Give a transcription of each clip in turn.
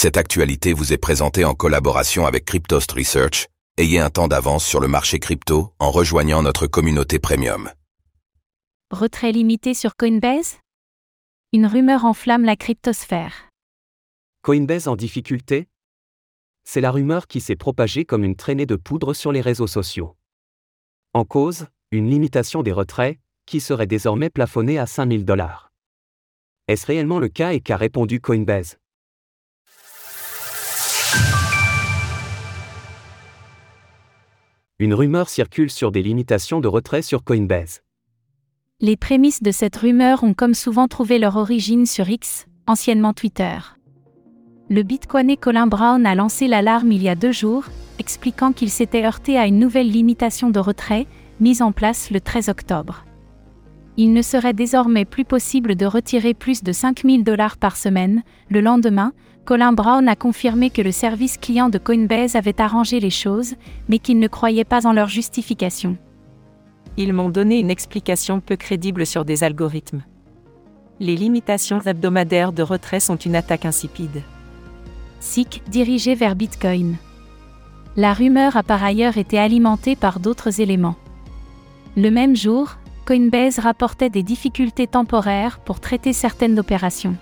Cette actualité vous est présentée en collaboration avec Cryptost Research. Ayez un temps d'avance sur le marché crypto en rejoignant notre communauté premium. Retrait limité sur Coinbase? Une rumeur enflamme la cryptosphère. Coinbase en difficulté? C'est la rumeur qui s'est propagée comme une traînée de poudre sur les réseaux sociaux. En cause, une limitation des retraits, qui serait désormais plafonnée à 5000 dollars. Est-ce réellement le cas et qu'a répondu Coinbase? Une rumeur circule sur des limitations de retrait sur Coinbase. Les prémices de cette rumeur ont comme souvent trouvé leur origine sur X, anciennement Twitter. Le bitcoiner Colin Brown a lancé l'alarme il y a deux jours, expliquant qu'il s'était heurté à une nouvelle limitation de retrait, mise en place le 13 octobre. Il ne serait désormais plus possible de retirer plus de 5000 dollars par semaine. Le lendemain, Colin Brown a confirmé que le service client de Coinbase avait arrangé les choses, mais qu'il ne croyait pas en leur justification. Ils m'ont donné une explication peu crédible sur des algorithmes. Les limitations hebdomadaires de retrait sont une attaque insipide. SIC dirigé vers Bitcoin. La rumeur a par ailleurs été alimentée par d'autres éléments. Le même jour, Coinbase rapportait des difficultés temporaires pour traiter certaines opérations.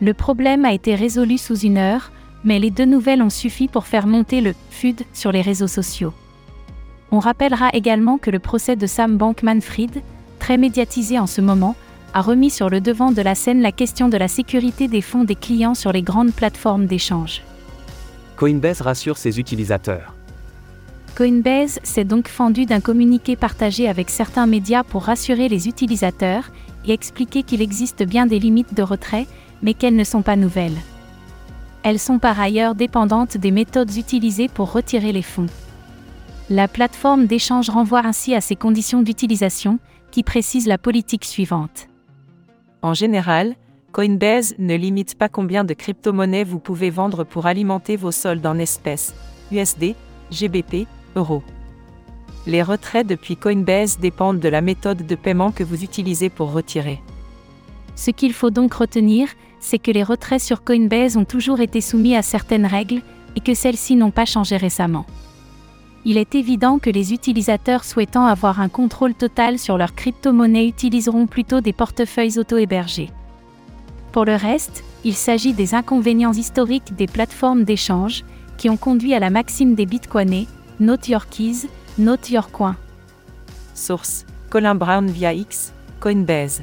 Le problème a été résolu sous une heure, mais les deux nouvelles ont suffi pour faire monter le FUD sur les réseaux sociaux. On rappellera également que le procès de Sam Bankman-Fried, très médiatisé en ce moment, a remis sur le devant de la scène la question de la sécurité des fonds des clients sur les grandes plateformes d'échange. Coinbase rassure ses utilisateurs. Coinbase s'est donc fendu d'un communiqué partagé avec certains médias pour rassurer les utilisateurs et expliquer qu'il existe bien des limites de retrait, mais qu'elles ne sont pas nouvelles. Elles sont par ailleurs dépendantes des méthodes utilisées pour retirer les fonds. La plateforme d'échange renvoie ainsi à ses conditions d'utilisation, qui précisent la politique suivante. En général, Coinbase ne limite pas combien de crypto-monnaies vous pouvez vendre pour alimenter vos soldes en espèces, USD, GBP, euros. Les retraits depuis Coinbase dépendent de la méthode de paiement que vous utilisez pour retirer. Ce qu'il faut donc retenir, c'est que les retraits sur Coinbase ont toujours été soumis à certaines règles, et que celles-ci n'ont pas changé récemment. Il est évident que les utilisateurs souhaitant avoir un contrôle total sur leur crypto-monnaie utiliseront plutôt des portefeuilles auto-hébergés. Pour le reste, il s'agit des inconvénients historiques des plateformes d'échange, qui ont conduit à la maxime des bitcoinés, Note Your Keys, Note Your Coin. Source Colin Brown via X, Coinbase.